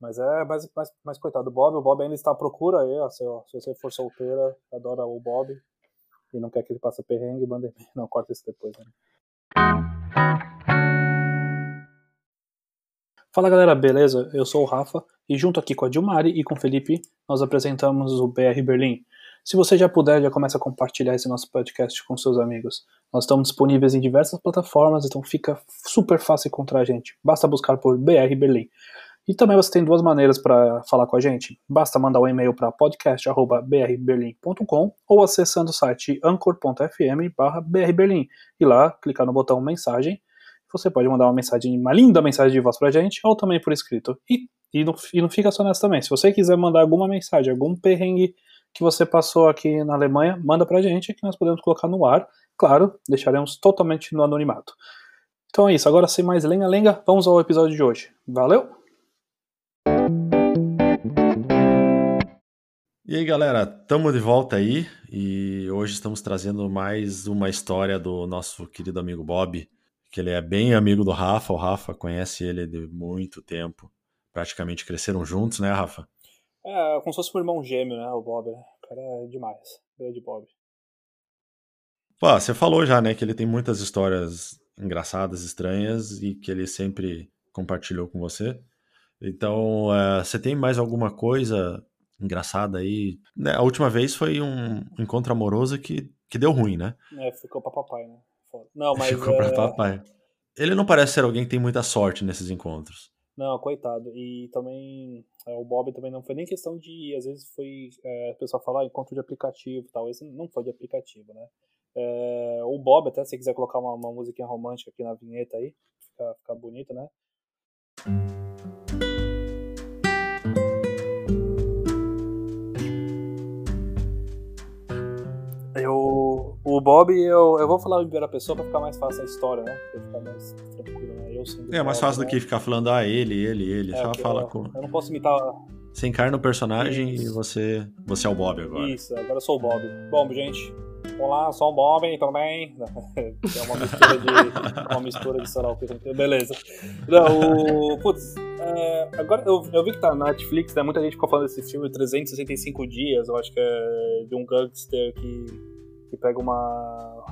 Mas é, mas, mas, mas coitado do Bob, o Bob ainda está à procura aí, ó, se, ó, se você for solteira, adora o Bob e não quer que ele passe perrengue, manda Não, corta isso depois, né? Fala galera, beleza? Eu sou o Rafa e junto aqui com a Dilmari e com o Felipe nós apresentamos o BR Berlim. Se você já puder, já começa a compartilhar esse nosso podcast com seus amigos. Nós estamos disponíveis em diversas plataformas, então fica super fácil encontrar a gente. Basta buscar por BR Berlim. E também você tem duas maneiras para falar com a gente. Basta mandar um e-mail para podcast.brberlim.com ou acessando o site anchor.fm brberlim e lá clicar no botão mensagem. Você pode mandar uma mensagem, uma linda mensagem de voz para a gente ou também por escrito. E, e, não, e não fica só nessa também. Se você quiser mandar alguma mensagem, algum perrengue que você passou aqui na Alemanha, manda para a gente que nós podemos colocar no ar. Claro, deixaremos totalmente no anonimato. Então é isso, agora sem mais lenga-lenga, vamos ao episódio de hoje. Valeu! E aí, galera, estamos de volta aí e hoje estamos trazendo mais uma história do nosso querido amigo Bob, que ele é bem amigo do Rafa. O Rafa conhece ele de muito tempo, praticamente cresceram juntos, né, Rafa? É, como se fosse um irmão gêmeo, né, o Bob. Né? O cara é demais, grande Bob. Pô, você falou já, né, que ele tem muitas histórias engraçadas, estranhas e que ele sempre compartilhou com você. Então, uh, você tem mais alguma coisa engraçada aí. Né, a última vez foi um encontro amoroso que, que deu ruim, né? É, ficou pra papai, né? Não, mas. Ficou é... pra papai. Ele não parece ser alguém que tem muita sorte nesses encontros. Não, coitado. E também é, o Bob também não foi nem questão de. Às vezes foi. É, a pessoa falar ah, encontro de aplicativo e tal. Esse não foi de aplicativo, né? É, o Bob, até se quiser colocar uma, uma musiquinha romântica aqui na vinheta aí, fica, fica bonito, né? Bob, eu, eu vou falar em primeira pessoa pra ficar mais fácil a história, né? Pra ficar mais tranquilo, né? Eu é, mais fácil né? do que ficar falando, ah, ele, ele, ele. É, Só fala eu, com. Eu não posso imitar. Você encarna o personagem Isso. e você, você é o Bob agora. Isso, agora eu sou o Bob. Bom, gente, Olá, sou o Bob também. É uma mistura de. uma mistura de que. Beleza. Não, o. Putz, é, agora eu, eu vi que tá na Netflix, né? Muita gente ficou falando desse filme 365 dias, eu acho que é de um gangster que, que pega uma.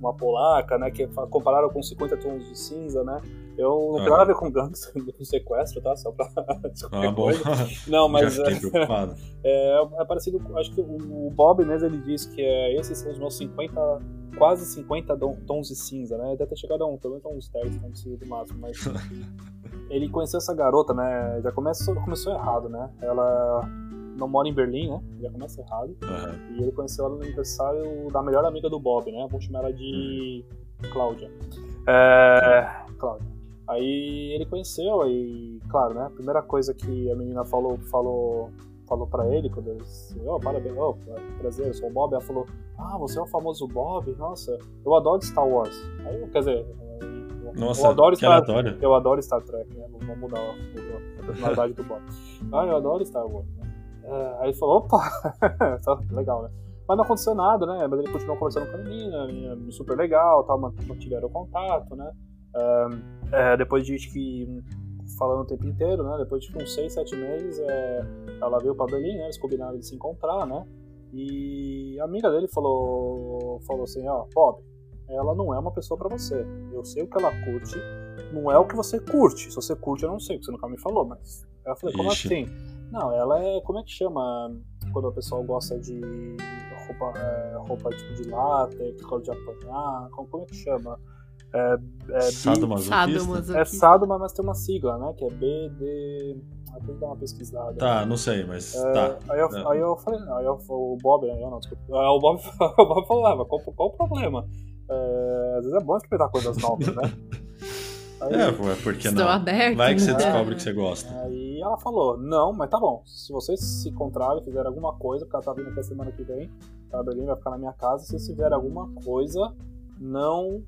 uma polaca, né? Que compararam com 50 tons de cinza, né? Eu não tenho nada a ver com gangues, com sequestro, tá? Só pra. ah, bom. Não, mas. é, é, é, parecido. Acho que o Bob mesmo ele diz que é, esses são os meus 50. Quase 50 tons de cinza, né? Deve ter chegado a um, pelo menos uns 10 tons de cinza do máximo, mas. ele conheceu essa garota, né? Já começou, começou errado, né? Ela não mora em Berlim, né? Já começa errado. Uhum. E ele conheceu ela no aniversário da melhor amiga do Bob, né? Vamos chamar ela de uhum. Cláudia. É... Cláudia. Aí ele conheceu e, claro, né? A primeira coisa que a menina falou, falou, falou para ele quando ele disse, oh, parabéns, oh, prazer, eu sou o Bob. Ela falou, ah, você é o famoso Bob? Nossa, eu adoro Star Wars. Aí, quer dizer, nossa, eu adoro Star, aleatório. eu adoro Star Trek, né? Vamos mudar a, personalidade do Bob. Ah, eu adoro Star Wars. É, aí ele falou, opa, tá legal, né? Mas não aconteceu nada, né? Mas ele continuou conversando com a menina, a menina super legal, tal, mantiveram contato, né? é, depois de que falando o tempo inteiro, né? Depois de uns 6, 7 meses, é, ela veio para Berlim, né? Eles combinaram de se encontrar, né? E a amiga dele falou, falou assim, ó, Bob, ela não é uma pessoa para você. Eu sei o que ela curte, não é o que você curte. Se você curte, eu não sei, porque você nunca me falou, mas. Ela falou, como Ixi. assim? Não, ela é. Como é que chama quando a pessoa gosta de roupa, é, roupa tipo de látex, gosta de apanhar? Como, como é que chama? É, é, sadomasoquista? É sadoma, mas tem uma sigla, né? Que é BD. Ah, tem que dar uma pesquisada. Tá, não sei, mas. É, tá. Aí eu, é. aí eu falei, aí eu, o Bob, né? Eu não, desculpa. Aí o Bob, o Bob falava, qual, qual o problema? É, às vezes é bom experimentar coisas novas, né? Aí, é, porque Estou não? Aberto, Vai que você descobre que você gosta. Aí ela falou, não, mas tá bom. Se vocês se encontrarem e fizerem alguma coisa, porque ela tá vindo até semana que vem, tá, Berlim vai ficar na minha casa, se vocês fizerem alguma coisa, não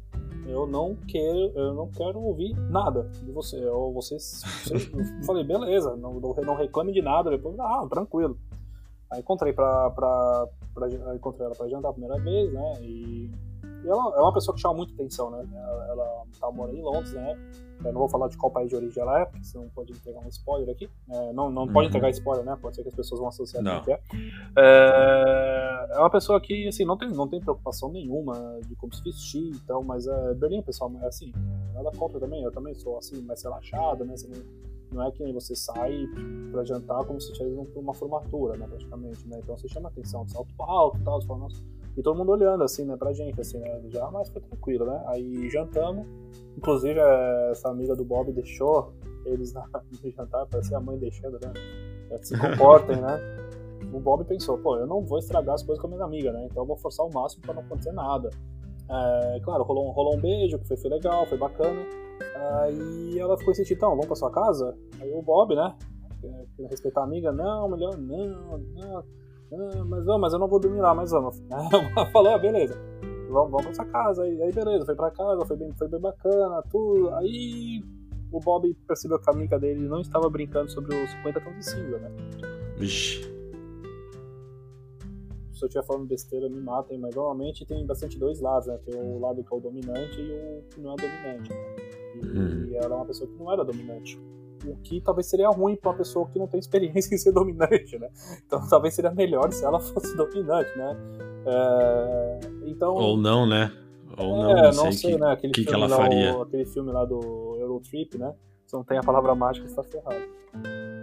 eu não quero, eu não quero ouvir nada de você. Ou vocês, eu falei, beleza, não, não reclame de nada. Depois, ah, tranquilo. Aí encontrei pra, pra, pra encontrei ela pra jantar a primeira vez, né? E E ela é uma pessoa que chama muita atenção, né? Ela, ela tava morando em Londres, né? Eu não vou falar de qual país de origem ela é, porque senão pode entregar um spoiler aqui. É, não não uhum. pode entregar spoiler, né? Pode ser que as pessoas vão associar não. que é. é. É uma pessoa que, assim, não tem, não tem preocupação nenhuma de como se vestir, então, mas é, Berlim, pessoal, é assim, nada contra também. Eu também sou, assim, mais relaxado, né? Você não, não é que nem você sai pra jantar como se estivesse uma formatura, né? Praticamente, né? Então você chama atenção salto alto e tal, você fala, nossa e todo mundo olhando, assim, né, pra gente, assim, né? Já, mas foi tranquilo, né? Aí jantamos. Inclusive, essa amiga do Bob deixou eles na, no jantar, parecia a mãe deixando, né? Se comportem, né? O Bob pensou, pô, eu não vou estragar as coisas com a minha amiga, né? Então eu vou forçar o máximo pra não acontecer nada. É, claro, rolou, rolou um beijo, que foi, foi legal, foi bacana. Aí ela ficou insistindo, então, vamos pra sua casa? Aí o Bob, né? Respeitar a amiga, não, melhor não, não. Ah, mas, oh, mas eu não vou dormir lá, mas vamos. Falou, ah, beleza. Vamos, vamos pra sua casa. Aí, aí beleza, foi pra casa, foi bem, foi bem bacana, tudo. Aí o Bob percebeu que a amiga dele não estava brincando sobre os 50 tons de cinza, né? Vixe. Se eu estiver falando besteira, me matem, mas normalmente tem bastante dois lados, né? Tem o lado que é o dominante e o que não é dominante. Né? E, hum. e ela é uma pessoa que não era dominante o que talvez seria ruim para uma pessoa que não tem experiência em ser dominante, né? Então talvez seria melhor se ela fosse dominante, né? É, então ou não, né? Ou não, é, não, não sei, que, né? Aquele que, que ela faria? O, aquele filme lá do Eurotrip, né? Se não tem a palavra mágica, está ferrado.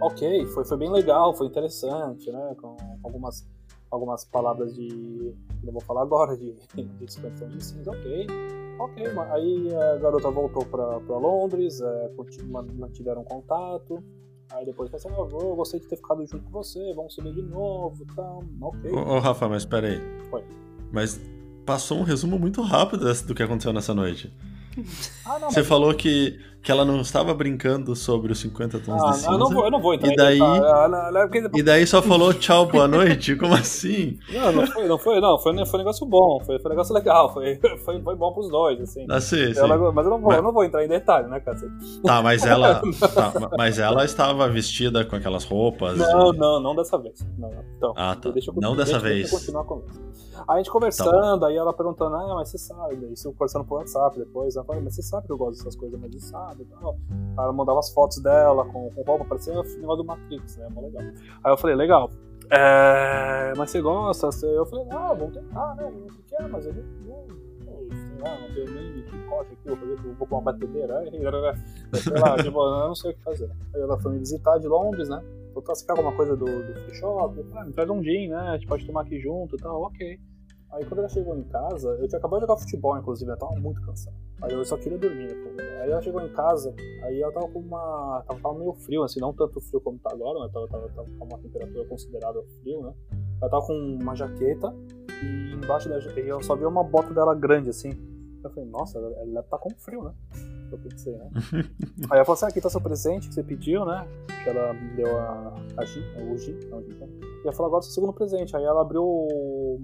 Ok, foi, foi bem legal, foi interessante, né? Com algumas algumas palavras de. não vou falar agora, de, de expansão de cinza, ok. Ok, aí a garota voltou pra, pra Londres, é, mantiveram contato. Aí depois pensou, assim, ah, eu gostei de ter ficado junto com você, vamos subir de novo, tá, ok. Ô, ô Rafa, mas peraí. Foi. Mas passou um resumo muito rápido do que aconteceu nessa noite. Ah, não, Você mas... falou que, que ela não estava brincando sobre os 50 tons ah, de cinza. Eu não vou, eu não vou entrar e daí, porque... e daí só falou tchau, boa noite? Como assim? Não, não foi, não foi, não. Foi, foi um negócio bom, foi, foi um negócio legal, foi, foi, foi bom pros dois, assim. Ah, sim, sim. Ela, mas eu não, vou, mas... eu não vou entrar em detalhe, né, cacete? Tá, mas ela. tá, mas ela estava vestida com aquelas roupas. Não, não, não dessa vez. Não, Então, ah, tá. Deixa eu, não deixa, dessa deixa vez. Eu continuar a conversa. Aí a gente conversando, tá aí ela perguntando, ah, mas você sabe, isso conversando por WhatsApp depois, ela falou, mas você sabe que eu gosto dessas coisas, mas você sabe e tal. Ela mandava as fotos dela com, com roupa, parecia o negócio do Matrix, né? Mó legal. Aí eu falei, legal. É, mas você gosta? Eu falei, ah, vamos tentar, né? O que é? Mas eu não, sei lá, não tenho nem chicote aqui, eu falei que eu vou com uma batedeira. Aí, sei lá, tipo, eu não sei o que fazer. Aí ela foi me visitar de Londres, né? Falou, você quer alguma coisa do, do free shop? Eu falei, ah, me traz um gin, né? A gente pode tomar aqui junto e tal, ok. Aí quando ela chegou em casa, eu tinha acabado de jogar futebol, inclusive, eu tava muito cansado. Aí eu só queria dormir. Né? Aí ela chegou em casa, aí ela tava com uma. Tava, tava meio frio, assim, não tanto frio como tá agora, mas tava, tava, tava com uma temperatura considerável frio, né? Ela tava com uma jaqueta e embaixo da jaqueta eu só vi uma bota dela grande, assim. Eu falei, nossa, ela, ela tá com frio, né? Eu pensei, né? aí ela falou assim: ah, aqui tá seu presente que você pediu, né? Que ela me deu a, a Gin, o Gin, não, o Gin, então. E ela falou, agora seu segundo presente. Aí ela abriu,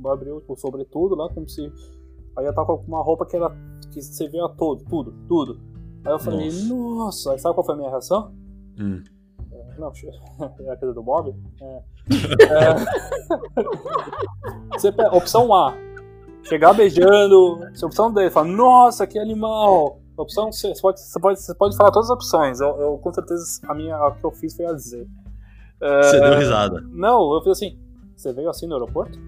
abriu o sobretudo lá, como se. Aí ela tava com uma roupa que era. que você vê a todo, tudo, tudo. Aí eu falei, nossa. nossa. Aí sabe qual foi a minha reação? Hum. É, não, é a coisa do Bob? É. é... você pega, opção A. Chegar beijando. Opção D, fala, nossa, que animal. Opção C, você pode, você pode, você pode falar todas as opções. Eu, eu com certeza a minha a que eu fiz foi a Z. Você deu risada. Não, eu fiz assim. Você veio assim no aeroporto?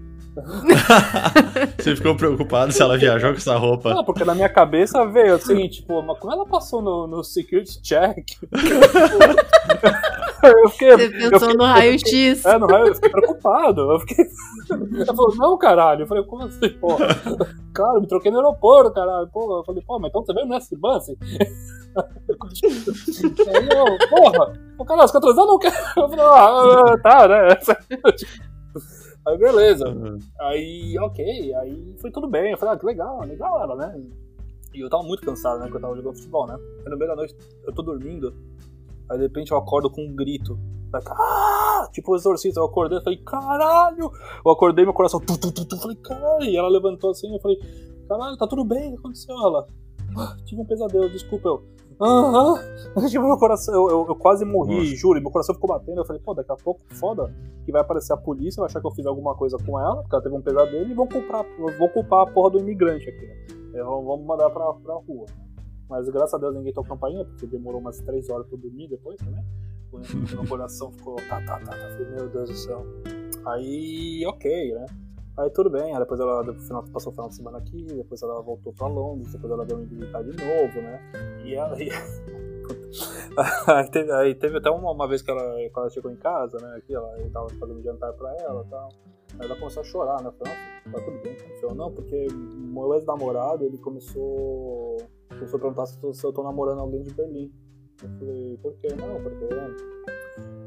Você ficou preocupado se ela viajou com essa roupa? Não, porque na minha cabeça veio assim, tipo, mas como ela passou no, no security check? eu fiquei, Você pensou no raio-x. É, no raio, eu fiquei preocupado. Eu fiquei. Ela falou, não, caralho. Eu falei, como assim, porra? Cara, me troquei no aeroporto, caralho. Pô, eu falei, pô, mas então você veio no S-Bus? Aí eu, porra, o cara, fica atrasado, não quer. Eu falei, ah, tá, né? Aí beleza. Uhum. Aí, ok, aí foi tudo bem. Eu falei, ah, que legal, legal ela, né? E eu tava muito cansado, né? Porque eu tava jogando futebol, né? Aí no meio da noite eu tô dormindo, aí de repente eu acordo com um grito. Ah! Tipo o exorcista, eu acordei, falei, caralho! Eu acordei, meu coração, tu, tu, tu, tu, falei, caralho! E ela levantou assim, eu falei, caralho, tá tudo bem, o que aconteceu? Ela, ah, tive um pesadelo, desculpa, eu. Aham. Tipo, meu coração, eu, eu, eu quase morri, Nossa. juro. Meu coração ficou batendo. Eu falei, pô, daqui a pouco, foda, que vai aparecer a polícia, vai achar que eu fiz alguma coisa com ela, porque ela teve um pesadelo, e vão culpar, vou culpar a porra do imigrante aqui, né? Vamos mandar pra, pra rua. Né? Mas graças a Deus ninguém tocou campainha, porque demorou umas 3 horas pra dormir depois também. Meu coração ficou, tá, tá, tá, tá. Meu Deus do céu. Aí, ok, né? Aí tudo bem, aí depois ela final, passou o final de semana aqui, depois ela voltou pra Londres, depois ela veio me visitar de novo, né? E ela. Aí, teve, aí teve até uma, uma vez que ela, que ela chegou em casa, né? Aqui, ela, eu tava fazendo jantar pra ela e tal. Aí ela começou a chorar, né? Falei, tá tudo bem, aconteceu. Não, porque meu ex-namorado, ele começou, começou a perguntar se se eu tô namorando alguém de Berlim. Eu falei, por quê? Não, porque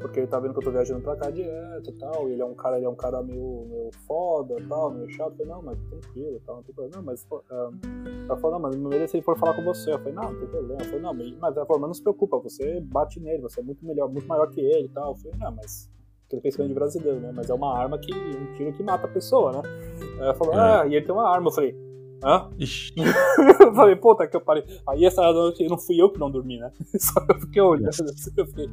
porque ele tá vendo que eu tô viajando pra cá direto e tal, e ele é um cara, ele é um cara meio, meio foda e tal, meio chato. Eu falei, não, mas tranquilo e tal, não tem problema. Não, mas um, ela falou, não, mas primeiro se ele for falar com você. Eu falei, não, não tem problema. Eu falei, não, mas ela falou, mas não se preocupa, você bate nele, você é muito melhor, muito maior que ele e tal. Eu falei, não, mas aquele pensamento de brasileiro, né? Mas é uma arma que, um tiro que mata a pessoa, né? Ela falou, é. ah, e ele tem uma arma. Eu falei, hã? eu falei, puta que eu parei. Aí essa noite não fui eu que não dormi, né? Só eu fiquei olhando assim, eu falei,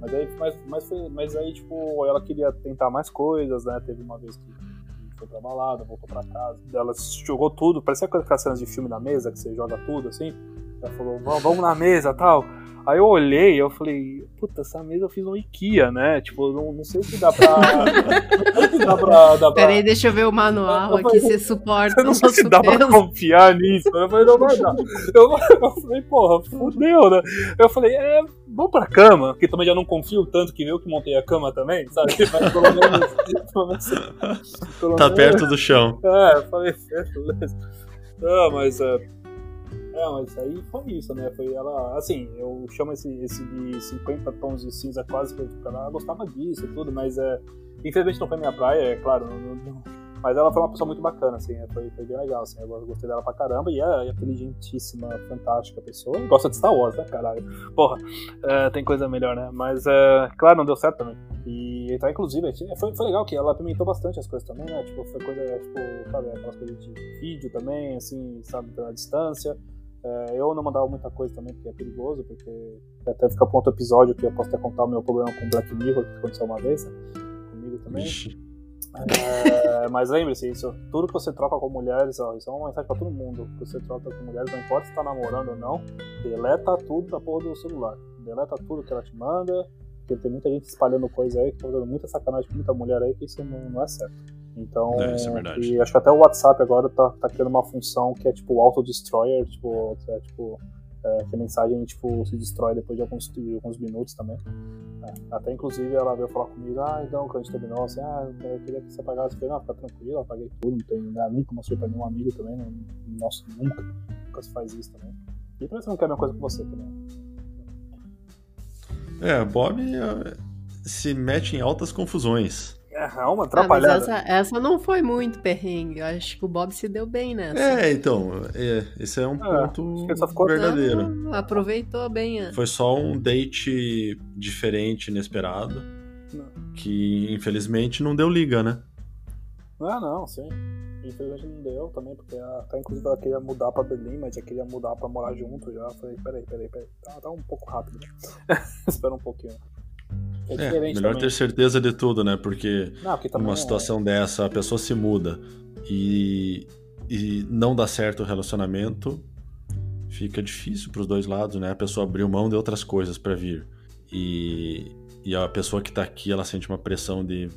Mas aí, mas, mas, mas aí, tipo, ela queria tentar mais coisas, né? Teve uma vez que foi pra balada, voltou pra casa. Ela jogou tudo, parecia aquelas cenas de filme na mesa, que você joga tudo assim. Ela falou, vamos na mesa tal. Aí eu olhei eu falei, puta, essa mesa eu fiz no IKEA, né? Tipo, não, não sei se dá pra. não sei se dá pra. Dá pra... Peraí, deixa eu ver o manual eu aqui, você suporta. Eu não sei se dá peso. pra confiar nisso. Eu falei, não vai dar. Eu, eu falei, porra, fudeu, né? Eu falei, é, vamos pra cama, porque também já não confio tanto que eu que montei a cama também, sabe? Mas pelo menos. pelo menos, pelo tá menos, perto do chão. É, eu falei, beleza. Não, mas. É, é, mas aí foi isso, né? Foi ela, assim, eu chamo esse, esse de 50 tons de cinza quase porque ela gostava disso e tudo, mas é, infelizmente não foi minha praia, é claro, não, não, mas ela foi uma pessoa muito bacana, assim, é, foi, foi bem legal, assim, eu gostei dela pra caramba e é, é inteligentíssima, fantástica pessoa. Gosta de Star Wars, né, caralho? Porra, é, tem coisa melhor, né? Mas, é, claro, não deu certo também. E tá, inclusive, foi, foi legal que ela apimentou bastante as coisas também, né? Tipo, foi coisa, tipo, sabe, aquelas coisas de vídeo também, assim, sabe, da distância. É, eu não mandava muita coisa também, porque é perigoso, porque até fica outro episódio que eu posso até contar o meu problema com Black Mirror, que aconteceu uma vez, né? comigo também. É, mas lembre-se, isso, tudo que você troca com mulheres, ó, isso é uma mensagem para todo mundo. Que você troca com mulheres, não importa se tá namorando ou não, deleta tudo da porra do celular. Deleta tudo que ela te manda, porque tem muita gente espalhando coisa aí, que tá fazendo muita sacanagem com muita mulher aí, que isso não, não é certo. Então, é, é e acho que até o WhatsApp agora tá, tá criando uma função que é tipo auto-destroyer, tipo, é, tipo é, que a mensagem tipo, se destrói depois de alguns, de alguns minutos também. É, até inclusive ela veio falar comigo, ah, então quando a gente terminou, assim, ah, eu queria que você apagasse. Eu falei, não, fica tranquilo, apaguei tudo, não tem né, nunca mostrei pra nenhum amigo também, não, nossa, nunca, nunca se faz isso também. E também você não quer a mesma coisa com você também. É, Bob é, se mete em altas confusões. É, uma ah, atrapalhada. essa, essa, não foi muito perrengue. Eu acho que o Bob se deu bem nessa. É, então. É, esse é um é, ponto verdadeiro. Não, aproveitou bem. A... Foi só um date diferente, inesperado. Não. Que infelizmente não deu liga, né? Ah, não, sim. Infelizmente não deu também, porque até inclusive ela queria mudar pra Berlim, mas já queria mudar pra morar junto já. Eu falei, peraí, peraí, peraí. Tá, tá um pouco rápido. Espera um pouquinho. É, é melhor também. ter certeza de tudo, né? Porque não, numa é. situação é. dessa a pessoa se muda e, e não dá certo o relacionamento, fica difícil para os dois lados, né? A pessoa abriu mão de outras coisas para vir. E, e a pessoa que tá aqui, ela sente uma pressão de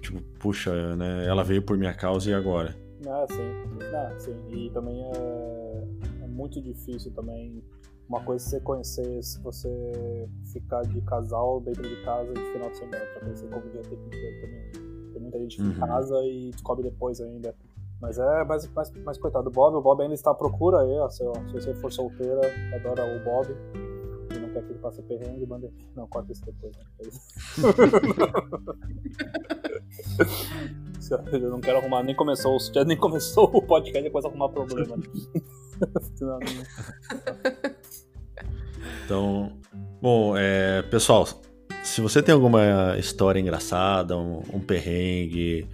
tipo, puxa, né? Ela veio por minha causa e agora? Ah, sim. Ah, sim. E também é, é muito difícil também uma coisa é você conhecer se você ficar de casal dentro de casa de final de semana, pra conhecer como dia tempo inteiro também. Tem muita gente que uhum. casa e descobre depois ainda. Mas é, mas, mas, mas coitado do Bob, o Bob ainda está à procura aí, ó, se, ó, se você for solteira, adora o Bob e não quer que ele passe perrengue, manda. Não, corta isso depois, né? Eu não quero arrumar, nem começou, nem começou o podcast, depois arrumar problema. Então, bom, é, pessoal, se você tem alguma história engraçada, um, um perrengue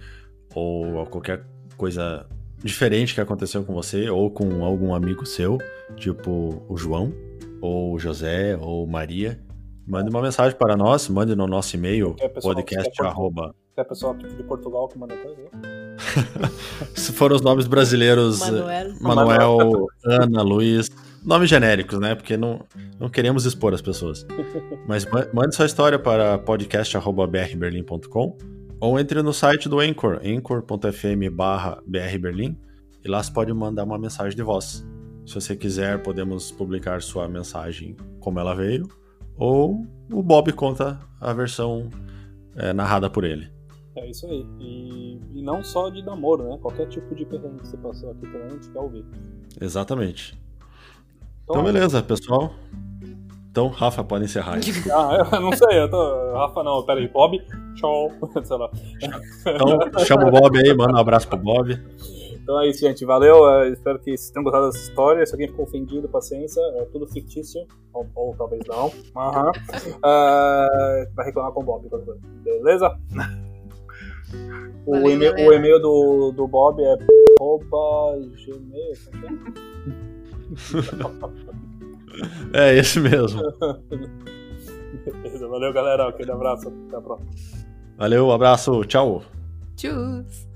ou qualquer coisa diferente que aconteceu com você ou com algum amigo seu, tipo o João, ou o José, ou Maria, mande uma mensagem para nós, mande no nosso e-mail, podcast. Se é pessoal de Portugal que manda coisa, né? Se foram os nomes brasileiros, Manuel. Manuel, Ana, Luiz, nomes genéricos, né? Porque não, não queremos expor as pessoas. Mas ma- mande sua história para podcast.brberlim.com ou entre no site do Anchor, anchor.fm barra brberlim, e lá você pode mandar uma mensagem de voz. Se você quiser, podemos publicar sua mensagem como ela veio, ou o Bob conta a versão é, narrada por ele. É isso aí. E, e não só de namoro, né? Qualquer tipo de perrengue que você passou aqui também, a gente quer ouvir. Exatamente. Então, beleza, pessoal. Então, Rafa, pode encerrar. aí. Ah, eu não sei, eu tô. Rafa não, peraí, Bob, tchau. Sei lá. Então, chama o Bob aí, manda um abraço pro Bob. Então é isso, gente. Valeu. eh, espero que vocês tenham gostado dessa história. Se alguém ficou ofendido, paciência. É tudo fictício. Ou, ou talvez não. Aham. Ah, vai reclamar com o Bob. Beleza? O Valeu, e-mail, o e-mail do, do Bob é gmail. É esse mesmo. Beleza, valeu galera, aquele abraço, até a próxima. Valeu, abraço, tchau. Tchus.